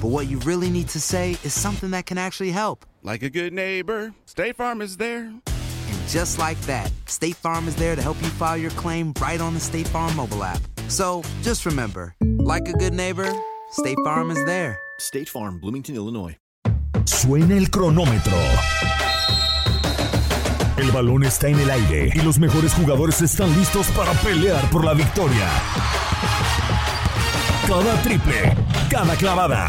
but what you really need to say is something that can actually help. Like a good neighbor, State Farm is there. And just like that, State Farm is there to help you file your claim right on the State Farm mobile app. So just remember, like a good neighbor, State Farm is there. State Farm, Bloomington, Illinois. Suena el cronómetro. El balón está en el aire y los mejores jugadores están listos para pelear por la victoria. Cada triple, cada clavada,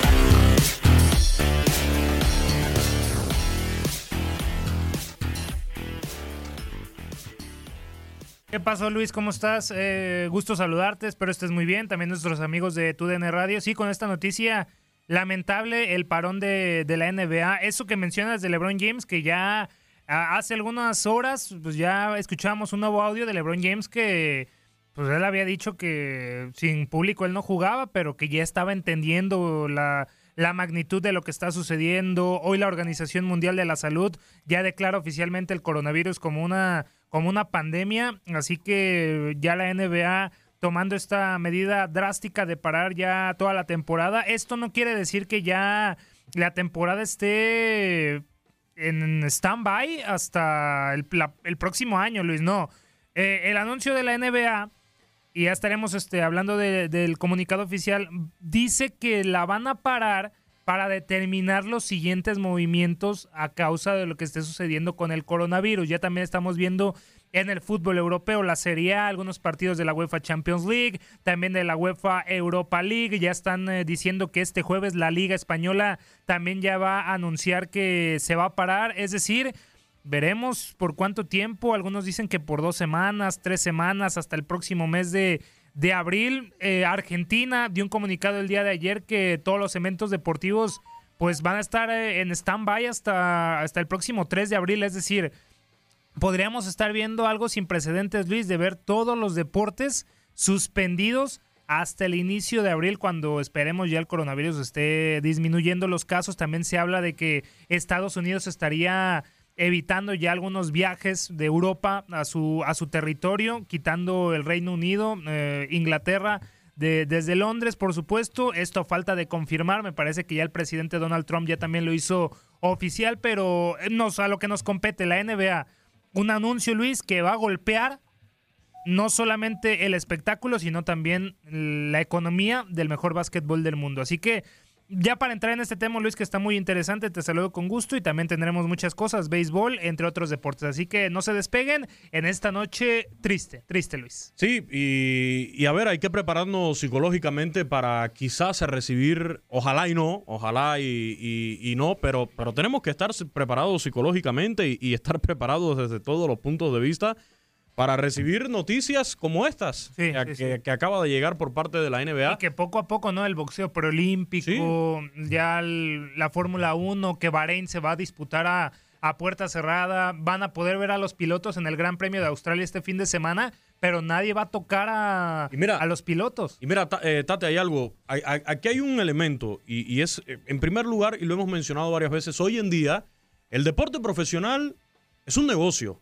¿Qué pasó, Luis? ¿Cómo estás? Eh, gusto saludarte, espero estés muy bien. También nuestros amigos de TUDN Radio. Sí, con esta noticia lamentable, el parón de, de la NBA. Eso que mencionas de LeBron James, que ya hace algunas horas, pues ya escuchamos un nuevo audio de LeBron James que, pues él había dicho que sin público él no jugaba, pero que ya estaba entendiendo la, la magnitud de lo que está sucediendo. Hoy la Organización Mundial de la Salud ya declara oficialmente el coronavirus como una, como una pandemia, así que ya la NBA tomando esta medida drástica de parar ya toda la temporada. Esto no quiere decir que ya la temporada esté en stand-by hasta el, próximo año, Luis. No. Eh, el anuncio de la NBA, y ya estaremos este, hablando de- del comunicado oficial, dice que la van a parar para determinar los siguientes movimientos a causa de lo que esté sucediendo con el coronavirus. Ya también estamos viendo en el fútbol europeo la Serie A, algunos partidos de la UEFA Champions League, también de la UEFA Europa League. Ya están eh, diciendo que este jueves la Liga Española también ya va a anunciar que se va a parar. Es decir, veremos por cuánto tiempo. Algunos dicen que por dos semanas, tres semanas, hasta el próximo mes de, de abril. Eh, Argentina dio un comunicado el día de ayer que todos los eventos deportivos pues van a estar eh, en stand-by hasta, hasta el próximo 3 de abril. Es decir, podríamos estar viendo algo sin precedentes, Luis, de ver todos los deportes suspendidos hasta el inicio de abril, cuando esperemos ya el coronavirus esté disminuyendo los casos. También se habla de que Estados Unidos estaría evitando ya algunos viajes de Europa a su, a su territorio, quitando el Reino Unido, eh, Inglaterra. de- desde Londres, por supuesto, esto falta de confirmar, me parece que ya el presidente Donald Trump ya también lo hizo oficial, pero eh, nos, a lo que nos compete la NBA, un anuncio, Luis, que va a golpear no solamente el espectáculo, sino también la economía del mejor básquetbol del mundo. Así que ya para entrar en este tema, Luis, que está muy interesante, te saludo con gusto y también tendremos muchas cosas, béisbol, entre otros deportes. Así que no se despeguen en esta noche triste, triste, Luis. Sí, y, a ver, hay que prepararnos psicológicamente para quizás recibir, ojalá y no, ojalá y, y- no, pero, pero tenemos que estar preparados psicológicamente y estar preparados desde todos los puntos de vista para recibir noticias como estas Sí, que, sí, que- sí. que acaba de llegar por parte de la NBA. Y que poco a poco, ¿no? El boxeo preolímpico, ya el- la Fórmula 1, que Bahrein se va a disputar a, a puerta cerrada, van a poder ver a los pilotos en el Gran Premio de Australia este fin de semana, pero nadie va a tocar a, a los pilotos. Y mira, eh, Tate, hay algo. Hay- hay- aquí hay un elemento, y, y es, eh, en primer lugar, y lo hemos mencionado varias veces, hoy en día, el deporte profesional es un negocio.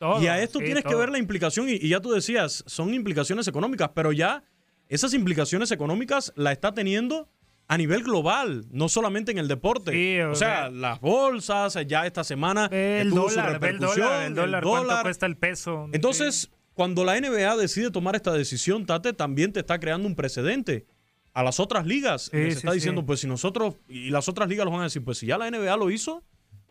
Todo, y a esto sí, tienes que ver la implicación, y, y ya tú decías, son implicaciones económicas, pero ya esas implicaciones económicas la está teniendo a nivel global, no solamente en el deporte. Sí, o o sea, sea, las bolsas, ya esta semana El dólar, el dólar, el dólar, cuánto cuesta el peso. entonces, cuando la NBA decide tomar esta decisión, Tate, también te está creando un precedente a las otras ligas. Sí, Les está diciendo, pues si nosotros, y las otras ligas los van a decir, pues si ya la NBA lo hizo,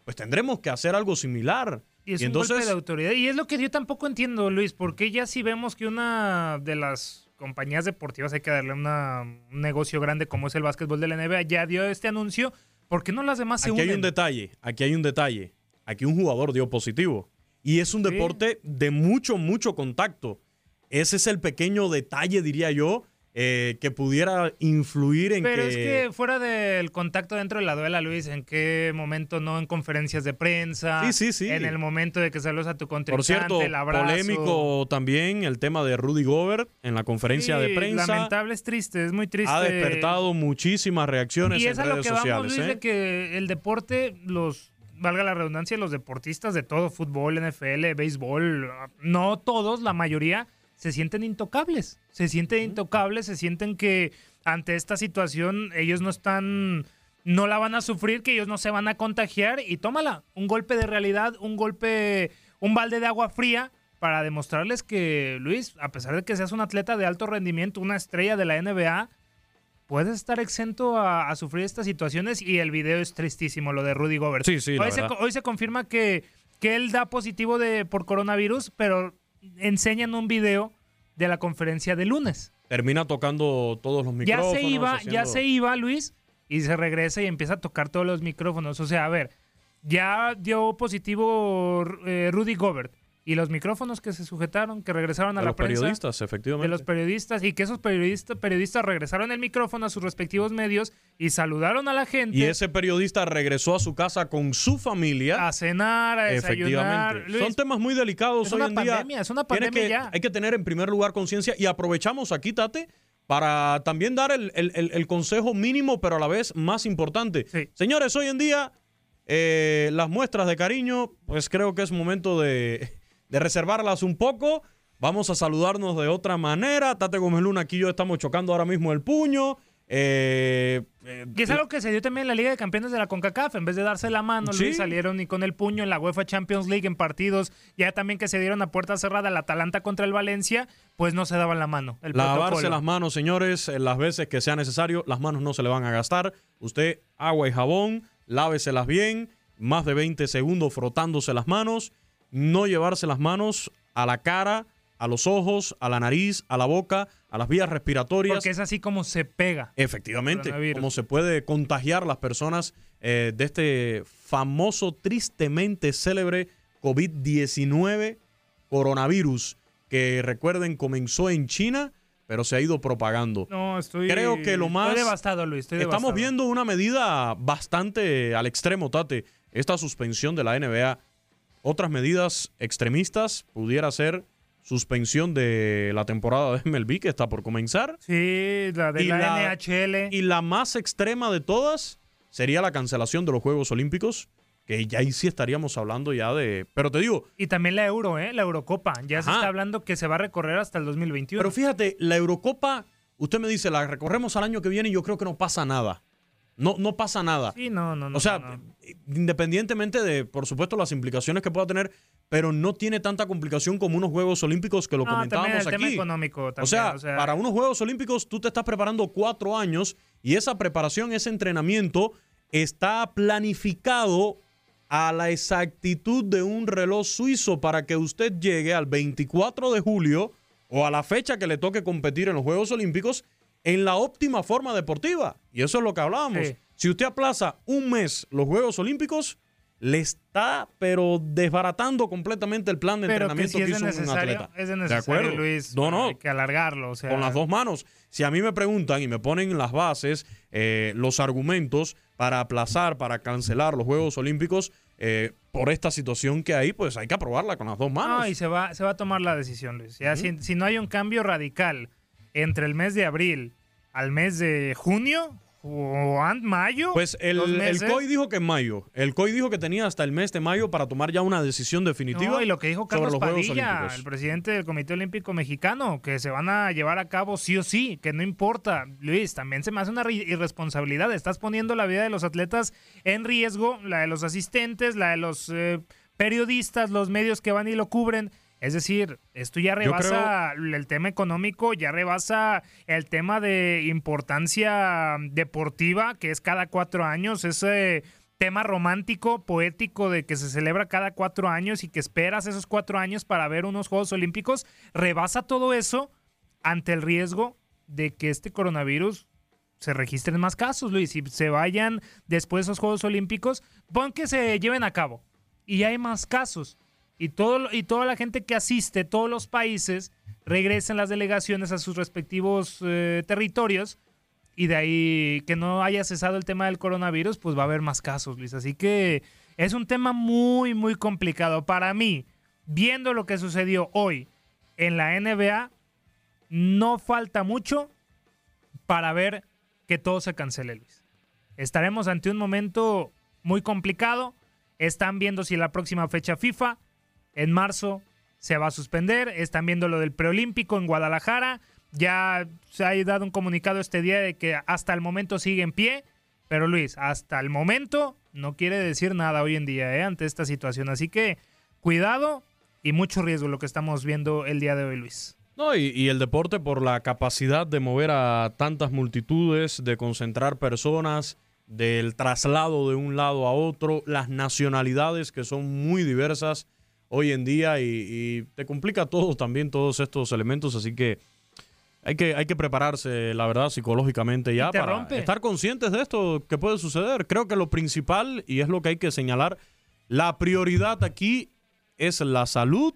pues tendremos que hacer algo similar. Y es y un golpe entonces, de autoridad. Y es lo que yo tampoco entiendo, Luis, porque ya si vemos que una de las compañías deportivas hay que darle una- un negocio grande como es el básquetbol de la NBA, ya dio este anuncio, ¿por qué no las demás se aquí hay unen? un detalle, aquí hay un detalle. Aquí un jugador dio positivo. Y es un deporte de mucho, mucho contacto. Ese es el pequeño detalle, diría yo, eh, que pudiera influir en Pero que... es que fuera del contacto dentro de la duela, Luis, ¿en qué momento no? En conferencias de prensa. Sí, sí, sí. En el momento de que saludas a tu contrincante, Por cierto, el abrazo. polémico también el tema de Rudy Gobert en la conferencia de prensa. Lamentable, es triste, es muy triste. Ha despertado muchísimas reacciones Y en es a lo redes que vamos, sociales. Luis, ¿eh? de que el deporte, los, valga la redundancia, los deportistas de todo, fútbol, NFL, béisbol, no todos, la mayoría, se sienten intocables. Se sienten intocables, se sienten que ante esta situación ellos no están, no la van a sufrir, que ellos no se van a contagiar y tómala, un golpe de realidad, un golpe, un balde de agua fría para demostrarles que, Luis, a pesar de que seas un atleta de alto rendimiento, una estrella de la NBA, puedes estar exento a, a sufrir estas situaciones y el video es tristísimo, lo de Rudy Gobert. Sí, sí, hoy, se, hoy se confirma que, que él da positivo de, por coronavirus, pero enseñan un video de la conferencia de lunes. Termina tocando todos los Ya micrófonos. se iba, ya se iba Luis y se regresa y empieza a tocar todos los micrófonos. O sea, a ver, ya dio positivo eh, Rudy Gobert y los micrófonos que se sujetaron, que regresaron a de la los prensa periodistas, efectivamente. de los periodistas y que esos periodistas, periodistas regresaron el micrófono a sus respectivos medios y saludaron a la gente Y ese periodista regresó a su casa con su familia. a cenar, a desayunar. Efectivamente. Luis, Son temas muy delicados es hoy una en día. pandemia, es una pandemia que- ya. Hay que tener en primer lugar conciencia y aprovechamos aquí, Tate, para también dar el, el- el- el consejo mínimo, pero a la vez más importante. Señores, hoy en día eh, las muestras de cariño, pues creo que es momento de, de reservarlas un poco. Vamos a saludarnos de otra manera. Tate Gómez Luna, aquí yo estamos chocando ahora mismo el puño. Eh, eh, Y es algo que se dio también en la Liga de Campeones de la CONCACAF. En vez de darse la mano, Sí. Luis, salieron y con el puño en la UEFA Champions League en partidos, ya también que se dieron a puerta cerrada el Atalanta contra el Valencia, pues no se daban la mano. El Lavarse protocolo. las manos, señores, en las veces que sea necesario. Las manos no se le van a gastar. Usted, agua y jabón, láveselas bien. Más de 20 segundos frotándose las manos. No llevarse las manos a la cara, a los ojos, a la nariz, a la boca, a las vías respiratorias. Porque es así como se pega. Efectivamente, como se puede contagiar las personas eh, de este famoso, tristemente célebre COVID-19 coronavirus, que recuerden comenzó en China, pero se ha ido propagando. No, estoy. Creo que lo más... Estoy devastado, Luis. Estoy Estamos devastado. viendo una medida bastante al extremo, Tate. Esta suspensión de la NBA. Otras medidas extremistas pudiera ser suspensión de la temporada de MLB que está por comenzar. Sí, la de Y la, la- NHL. Y la más extrema de todas sería la cancelación de los Juegos Olímpicos, que ya ahí sí estaríamos hablando ya de... Pero te digo, Y también la Euro, ¿eh? La Eurocopa. Ya se está hablando que se va a recorrer hasta el 2021. pero fíjate, la Eurocopa, usted me dice, la recorremos al año que viene y yo creo que no pasa nada. No, no pasa nada. Sí, no, no, no. o sea, no, independientemente de, por supuesto, las implicaciones que pueda tener, pero no tiene tanta complicación como unos Juegos Olímpicos que lo No, comentábamos el tema aquí. económico también, o, sea, o sea- para unos Juegos Olímpicos tú te estás preparando cuatro años y esa preparación, ese entrenamiento está planificado a la exactitud de un reloj suizo para que usted llegue al 24 de julio o a la fecha que le toque competir en los Juegos Olímpicos en la óptima forma deportiva. Y eso es lo que hablábamos. Sí. Si usted aplaza un mes los Juegos Olímpicos, le está, pero desbaratando completamente el plan de Pero que entrenamiento si que, es de hizo un necesario, atleta. es de ¿De necesario, acuerdo? Luis. No, no. Hay que alargarlo, o sea. Con las dos manos. Si a mí me preguntan y me ponen las bases, eh, los argumentos para aplazar, para cancelar los Juegos Olímpicos eh, por esta situación que hay, pues hay que aprobarla con las dos manos. No, y se va, se va a tomar la decisión, Luis. Ya, si, si no hay un cambio radical entre el mes de abril al mes de junio o mayo. Pues el, el. COI dijo que en mayo. El COI dijo que tenía hasta el mes de mayo para tomar ya una decisión definitiva. No, y lo que dijo sobre Carlos los Juegos Padilla, Olímpicos. el presidente del Comité Olímpico Mexicano, que se van a llevar a cabo sí o sí, que no importa. Luis, también se me hace una irresponsabilidad. Estás poniendo la vida de los atletas en riesgo, la de los asistentes, la de los eh, periodistas, los medios que van y lo cubren. Es decir, esto ya rebasa el tema económico, ya rebasa el tema de importancia deportiva, que es cada cuatro años, ese tema romántico, poético de que se celebra cada cuatro años y que esperas esos cuatro años para ver unos Juegos Olímpicos, rebasa todo eso ante el riesgo de que este coronavirus se registren más casos, Luis, y se vayan después de esos Juegos Olímpicos, pon que se lleven a cabo y hay más casos. Y, todo, y toda la gente que asiste, todos los países, regresen las delegaciones a sus respectivos eh, territorios y de ahí que no haya cesado el tema del coronavirus, pues va a haber más casos, Luis. Así que es un tema muy, muy complicado. Para mí, viendo lo que sucedió hoy en la NBA, no falta mucho para ver que todo se cancele, Luis. Estaremos ante un momento muy complicado. Están viendo si la próxima fecha FIFA en marzo se va a suspender. Están viendo lo del preolímpico en Guadalajara. Ya se ha dado un comunicado este día de que hasta el momento sigue en pie. Pero Luis, hasta el momento no quiere decir nada hoy en día ¿eh? ante esta situación. Así que cuidado y mucho riesgo lo que estamos viendo el día de hoy, Luis. No, y, y el deporte por la capacidad de mover a tantas multitudes, de concentrar personas, del traslado de un lado a otro, las nacionalidades que son muy diversas hoy en día y, y te complica todo también todos estos elementos, así que hay que, hay que prepararse, la verdad, psicológicamente ya para rompe. estar conscientes de esto que puede suceder. Creo que lo principal, y es lo que hay que señalar, la prioridad aquí es la salud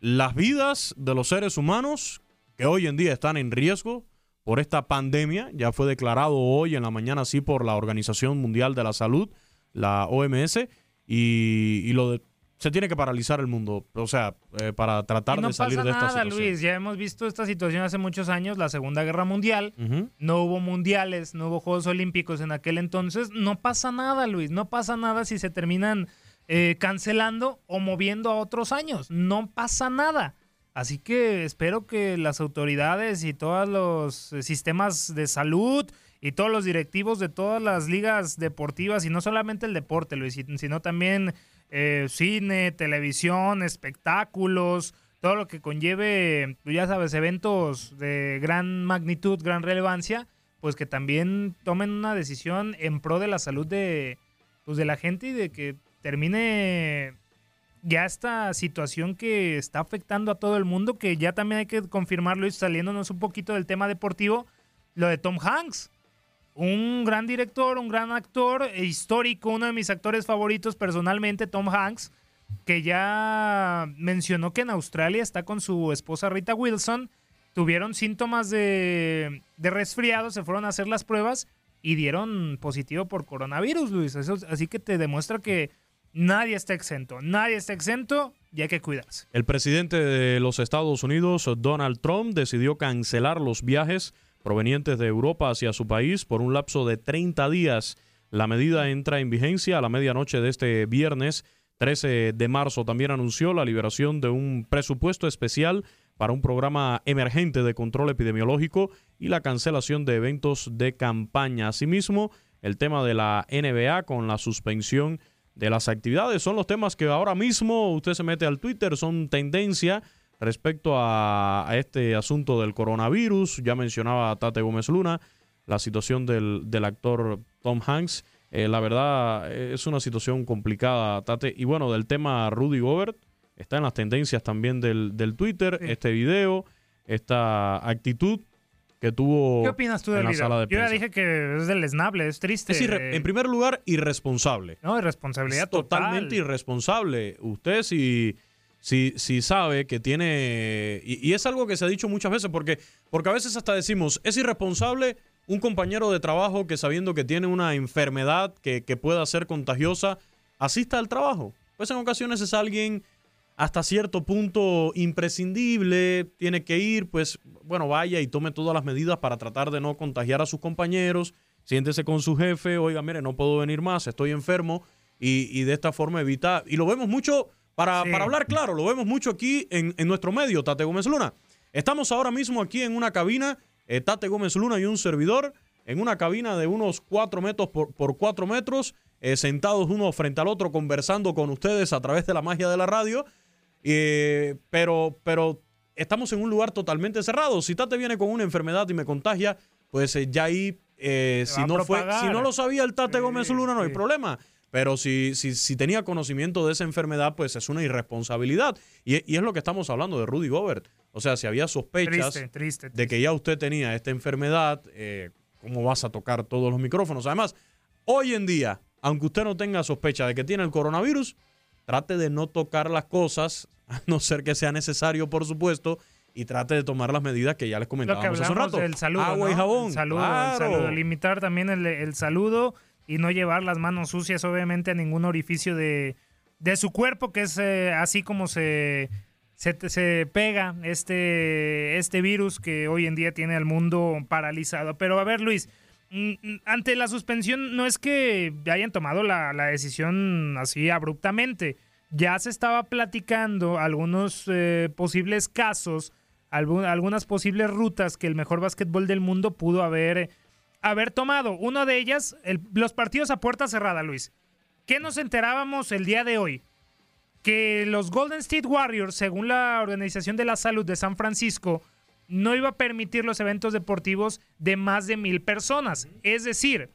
las vidas de los seres humanos que hoy en día están en riesgo por esta pandemia. Ya fue declarado hoy en la mañana así por la Organización Mundial de la Salud, la OMS, y, y lo de- se tiene que paralizar el mundo, o sea, eh, para tratar no de salir pasa de esta nada, situación. Luis. Ya hemos visto esta situación hace muchos años, la Segunda Guerra Mundial. No hubo mundiales, no hubo Juegos Olímpicos en aquel entonces. No pasa nada, Luis. No pasa nada si se terminan eh, cancelando o moviendo a otros años. No pasa nada. Así que espero que las autoridades y todos los eh, sistemas de salud y todos los directivos de todas las ligas deportivas, y no solamente el deporte, Luis, sin- sino también eh, cine, televisión, espectáculos, todo lo que conlleve, pues, ya sabes, eventos de gran magnitud, gran relevancia, pues que también tomen una decisión en pro de la salud de, pues, de la gente y de que termine ya esta situación que está afectando a todo el mundo, que ya también hay que confirmarlo y saliéndonos un poquito del tema deportivo, lo de Tom Hanks. Un gran director, un gran actor, e histórico, uno de mis actores favoritos personalmente, Tom Hanks, que ya mencionó que en Australia está con su esposa Rita Wilson, tuvieron síntomas de, de resfriado, se fueron a hacer las pruebas y dieron positivo por coronavirus, Luis. Eso, así que te demuestra que nadie está exento, nadie está exento y hay que cuidarse. El presidente de los Estados Unidos, Donald Trump, decidió cancelar los viajes provenientes de Europa hacia su país por un lapso de 30 días. La medida entra en vigencia a la medianoche de este viernes 13 de marzo. También anunció la liberación de un presupuesto especial para un programa emergente de control epidemiológico y la cancelación de eventos de campaña. Asimismo, el tema de la NBA con la suspensión de las actividades son los temas que ahora mismo usted se mete al Twitter, son tendencia respecto a, a este asunto del coronavirus. Ya mencionaba a Tate Gómez Luna, la situación del, del actor Tom Hanks. Eh, la verdad eh, es una situación complicada, Tate. Y bueno, del tema Rudy Gobert, está en las tendencias también del, del Twitter, este video, esta actitud que tuvo ¿Qué opinas tú del en la video? sala de Yo ya prensa. dije que es del esnable, es triste. Es irre- en primer lugar, irresponsable. No, irresponsabilidad Es totalmente total. irresponsable. Usted si, si, si sabe que tiene... Y, es algo que se ha dicho muchas veces, porque, porque a veces hasta decimos, es irresponsable un compañero de trabajo que sabiendo que tiene una enfermedad que, que pueda ser contagiosa, asista al trabajo. Pues en ocasiones es alguien hasta cierto punto imprescindible, tiene que ir, pues bueno, vaya y tome todas las medidas para tratar de no contagiar a sus compañeros, siéntese con su jefe, oiga, mire, no puedo venir más, estoy enfermo, y, y de esta forma evita, y lo vemos mucho, para, Sí. para hablar claro, lo vemos mucho aquí en, en nuestro medio, Tate Gómez Luna. Estamos ahora mismo aquí en una cabina, eh, Tate Gómez Luna y un servidor, en una cabina de unos 4 metros por, por 4 metros, eh, sentados uno frente al otro, conversando con ustedes a través de la magia de la radio. Eh, pero, pero estamos en un lugar totalmente cerrado. Si Tate viene con una enfermedad y me contagia, pues eh, ya ahí, eh, si no fue, si no lo sabía el Tate Sí, Gómez Luna, no hay problema. Pero si, si, si tenía conocimiento de esa enfermedad, pues es una irresponsabilidad. Y, y es lo que estamos hablando de Rudy Gobert. O sea, si había sospechas Triste, triste, de que ya usted tenía esta enfermedad, eh, ¿cómo vas a tocar todos los micrófonos? Además, hoy en día, aunque usted no tenga sospecha de que tiene el coronavirus, trate de no tocar las cosas, a no ser que sea necesario, por supuesto, y trate de tomar las medidas que ya les comentábamos hace un rato. del saludo. Agua y jabón. El saludo, el. Limitar también el, el saludo y no llevar las manos sucias, obviamente, a ningún orificio de, de su cuerpo, que es eh, así como se, se, se pega este, este virus que hoy en día tiene al mundo paralizado. Pero a ver, Luis. mm, mm, Ante la suspensión, no es que hayan tomado la, la decisión así abruptamente. Ya se estaba platicando algunos eh, posibles casos algunas posibles rutas que el mejor básquetbol del mundo pudo haber, haber tomado. Una de ellas, el- los partidos a puerta cerrada, Luis. ¿Qué nos enterábamos el día de hoy? Que los Golden State Warriors, según la Organización de la Salud de San Francisco, no iba a permitir los eventos deportivos de más de mil personas. Es decir,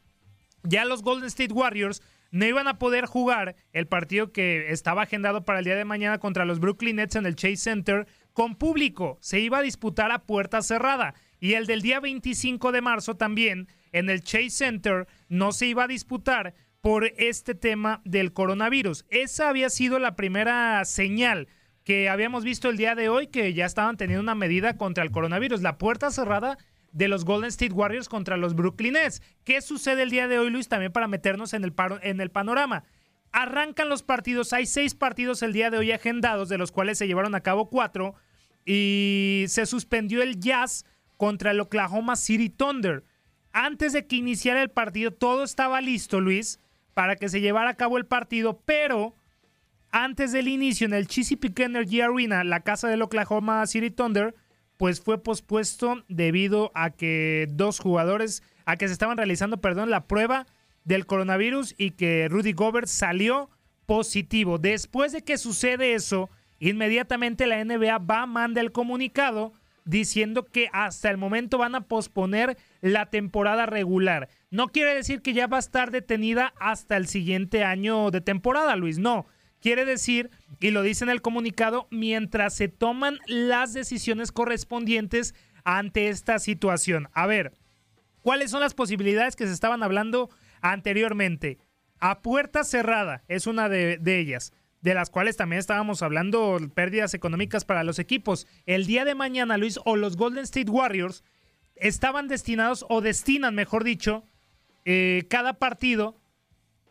ya los Golden State Warriors no iban a poder jugar el partido que estaba agendado para el día de mañana contra los Brooklyn Nets en el Chase Center con público. Se iba a disputar a puerta cerrada. Y el del día 25 de marzo también en el Chase Center no se iba a disputar por este tema del coronavirus. Esa había sido la primera señal que habíamos visto el día de hoy que ya estaban teniendo una medida contra el coronavirus. La puerta cerrada de los Golden State Warriors contra los Brooklyn Nets. ¿Qué sucede el día de hoy, Luis? También para meternos en el, en el panorama. Arrancan los partidos, hay seis partidos el día de hoy agendados, de los cuales se llevaron a cabo cuatro, y se suspendió el Jazz contra el Oklahoma City Thunder. Antes de que iniciara el partido, todo estaba listo, Luis, para que se llevara a cabo el partido, pero antes del inicio en el Chesapeake Energy Arena, la casa del Oklahoma City Thunder, pues fue pospuesto debido a que dos jugadores, a que se estaban realizando, perdón, la prueba del coronavirus y que Rudy Gobert salió positivo. Después de que sucede eso, inmediatamente la NBA va, manda el comunicado diciendo que hasta el momento van a posponer la temporada regular. No quiere decir que ya va a estar detenida hasta el siguiente año de temporada, Luis, no. Quiere decir, y lo dice en el comunicado, mientras se toman las decisiones correspondientes ante esta situación. A ver, ¿cuáles son las posibilidades que se estaban hablando anteriormente? A puerta cerrada es una de, ellas, de las cuales también estábamos hablando pérdidas económicas para los equipos. El día de mañana, Luis, o los Golden State Warriors estaban destinados, o destinan, mejor dicho, eh, cada partido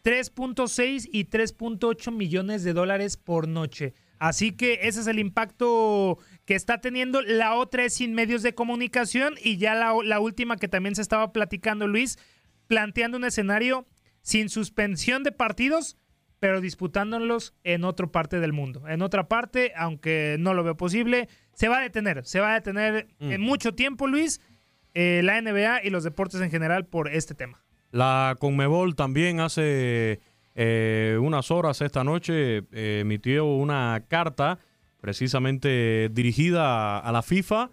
3.6 y 3.8 millones de dólares por noche. Así que ese es el impacto que está teniendo. La otra es sin medios de comunicación y ya la, la última que también se estaba platicando, Luis, planteando un escenario sin suspensión de partidos, pero disputándolos en otra parte del mundo. En otra parte, aunque no lo veo posible, se va a detener. Se va a detener Mm. en mucho tiempo, Luis, eh, la NBA y los deportes en general por este tema. La Conmebol también hace eh, unas horas esta noche eh, emitió una carta precisamente dirigida a la FIFA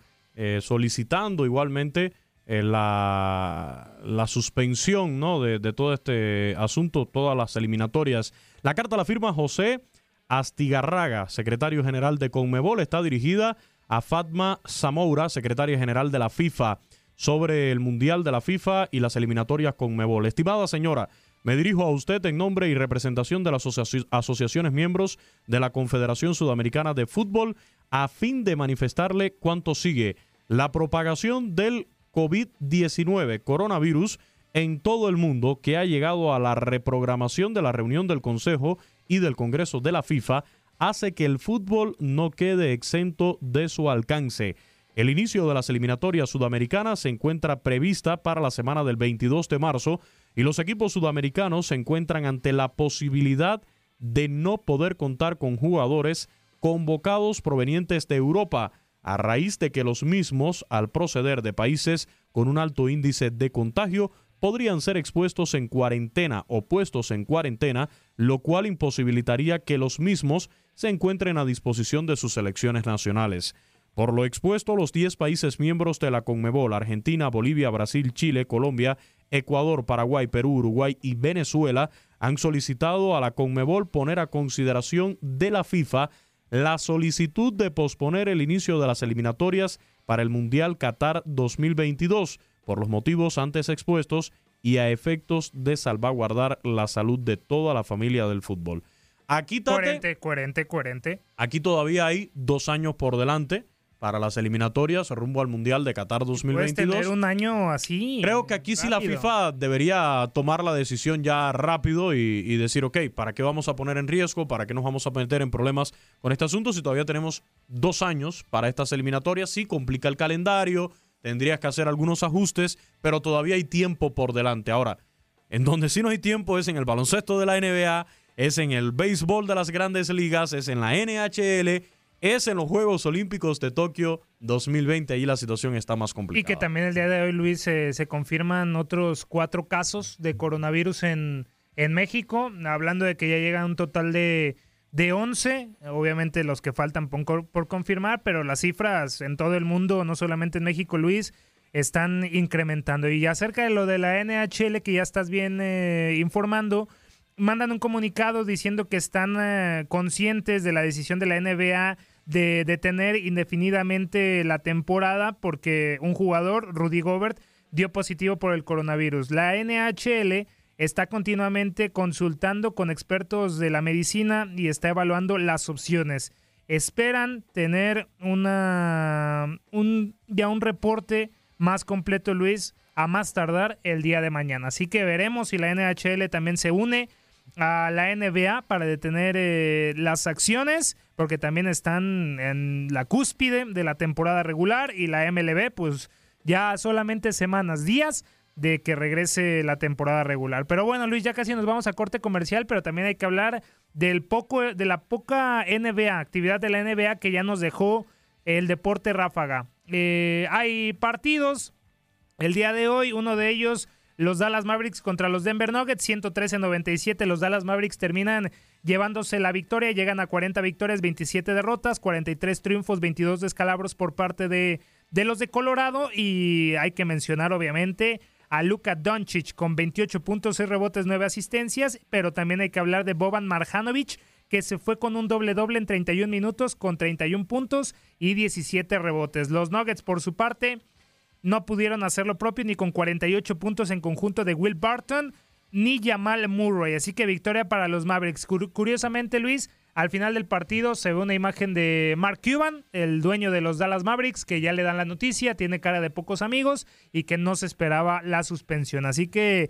solicitando igualmente la, la suspensión ¿no? de, de todo este asunto, todas las eliminatorias. La carta la firma José Astigarraga, secretario general de Conmebol, está dirigida a Fatma Zamoura, secretaria general de la FIFA. sobre el Mundial de la FIFA y las eliminatorias con Mebol. Estimada señora, me dirijo a usted en nombre y representación de las asociaciones miembros de la Confederación Sudamericana de Fútbol a fin de manifestarle cuánto sigue la propagación del COVID-19, coronavirus, en todo el mundo que ha llegado a la reprogramación de la reunión del Consejo y del Congreso de la FIFA hace que el fútbol no quede exento de su alcance. El inicio de las eliminatorias sudamericanas se encuentra prevista para la semana del 22 de marzo y los equipos sudamericanos se encuentran ante la posibilidad de no poder contar con jugadores convocados provenientes de Europa, a raíz de que los mismos, al proceder de países con un alto índice de contagio, podrían ser expuestos en cuarentena o puestos en cuarentena, lo cual imposibilitaría que los mismos se encuentren a disposición de sus selecciones nacionales. Por lo expuesto, los 10 países miembros de la CONMEBOL, Argentina, Bolivia, Brasil, Chile, Colombia, Ecuador, Paraguay, Perú, Uruguay y Venezuela, han solicitado a la CONMEBOL poner a consideración de la FIFA la solicitud de posponer el inicio de las eliminatorias para el Mundial Qatar 2022 por los motivos antes expuestos y a efectos de salvaguardar la salud de toda la familia del fútbol. Aquí, coherente, coherente, coherente. Aquí todavía hay dos años por delante para las eliminatorias rumbo al Mundial de Qatar 2022. Puedes tener un año así. Creo que aquí sí la FIFA debería tomar la decisión ya rápido y, y, decir, ok, ¿para qué vamos a poner en riesgo? ¿Para qué nos vamos a meter en problemas con este asunto si todavía tenemos dos años para estas eliminatorias? Sí, complica el calendario, tendrías que hacer algunos ajustes, pero todavía hay tiempo por delante. Ahora, en donde sí no hay tiempo es en el baloncesto de la NBA, es en el béisbol de las grandes ligas, es en la NHL es en los Juegos Olímpicos de Tokio 2020. Ahí la situación está más complicada. Y que también el día de hoy, Luis, se confirman otros cuatro casos de coronavirus en, en México, hablando de que ya llega un total de, de 11, obviamente los que faltan por, confirmar, pero las cifras en todo el mundo, no solamente en México, Luis, están incrementando. Y acerca de lo de la NHL, que ya estás bien eh, informando, mandan un comunicado diciendo que están eh, conscientes de la decisión de la NBA de detener indefinidamente la temporada porque un jugador, Rudy Gobert, dio positivo por el coronavirus. La NHL está continuamente consultando con expertos de la medicina y está evaluando las opciones. Esperan tener una un ya un reporte más completo, Luis, a más tardar el día de mañana. Así que veremos si la NHL también se une a la NBA para detener eh, las acciones, porque también están en la cúspide de la temporada regular y la MLB, pues ya solamente semanas, días de que regrese la temporada regular. Pero bueno, Luis, ya casi nos vamos a corte comercial, pero también hay que hablar del poco, de la poca NBA, actividad de la NBA que ya nos dejó el deporte ráfaga. Eh, hay partidos el día de hoy, uno de ellos los Dallas Mavericks contra los Denver Nuggets, 113-97. Los Dallas Mavericks terminan llevándose la victoria, llegan a 40 victorias, 27 derrotas, 43 triunfos, 22 descalabros por parte de, de los de Colorado. Y hay que mencionar, obviamente, a Luka Doncic con 28 puntos, 6 rebotes, 9 asistencias, pero también hay que hablar de Boban Marjanovic, que se fue con un doble-doble en 31 minutos con 31 puntos y 17 rebotes. Los Nuggets, por su parte, no pudieron hacer lo propio ni con 48 puntos en conjunto de Will Barton ni Jamal Murray. Así que victoria para los Mavericks. Curiosamente, Luis, al final del partido se ve una imagen de Mark Cuban, el dueño de los Dallas Mavericks, que ya le dan la noticia, tiene cara de pocos amigos y que no se esperaba la suspensión. Así que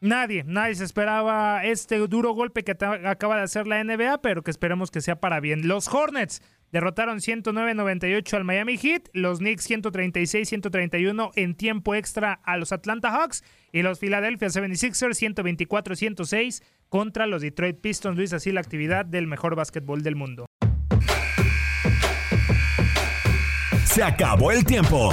nadie, nadie se esperaba este duro golpe que acaba de hacer la NBA, pero que esperemos que sea para bien. Los Hornets Derrotaron 109-98 al Miami Heat, los Knicks 136-131 en tiempo extra a los Atlanta Hawks y los Philadelphia 76ers 124-106 contra los Detroit Pistons. Luis, así la actividad del mejor básquetbol del mundo. Se acabó el tiempo.